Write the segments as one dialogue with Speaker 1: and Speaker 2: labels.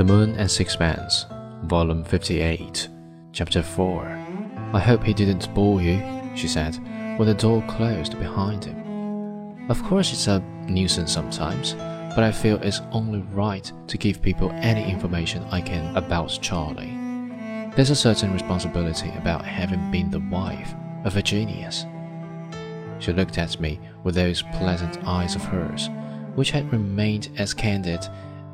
Speaker 1: The Moon and Sixpence, Volume 58, Chapter 4. I hope he didn't bore you, she said, when the door closed behind him. Of course, it's a nuisance sometimes, but I feel it's only right to give people any information I can about Charlie. There's a certain responsibility about having been the wife of a genius. She looked at me with those pleasant eyes of hers, which had remained as candid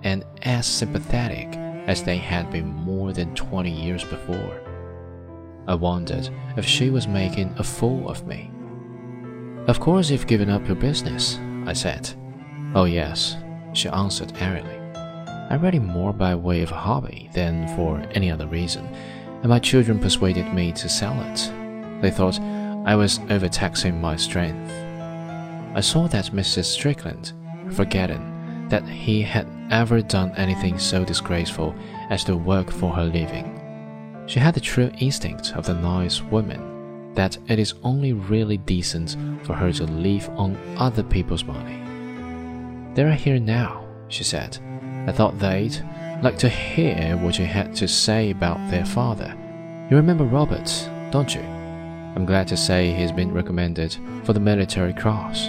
Speaker 1: and as sympathetic as they had been more than twenty years before. I wondered if she was making a fool of me. Of course, you've given up your business, I said. Oh, yes, she answered airily. I read it more by way of a hobby than for any other reason, and my children persuaded me to sell it. They thought I was overtaxing my strength. I saw that Mrs. Strickland, forgetting that he had ever done anything so disgraceful as to work for her living. She had the true instinct of the nice woman that it is only really decent for her to live on other people's money. They're here now, she said. I thought they'd like to hear what you had to say about their father. You remember Robert, don't you? I'm glad to say he's been recommended for the Military Cross.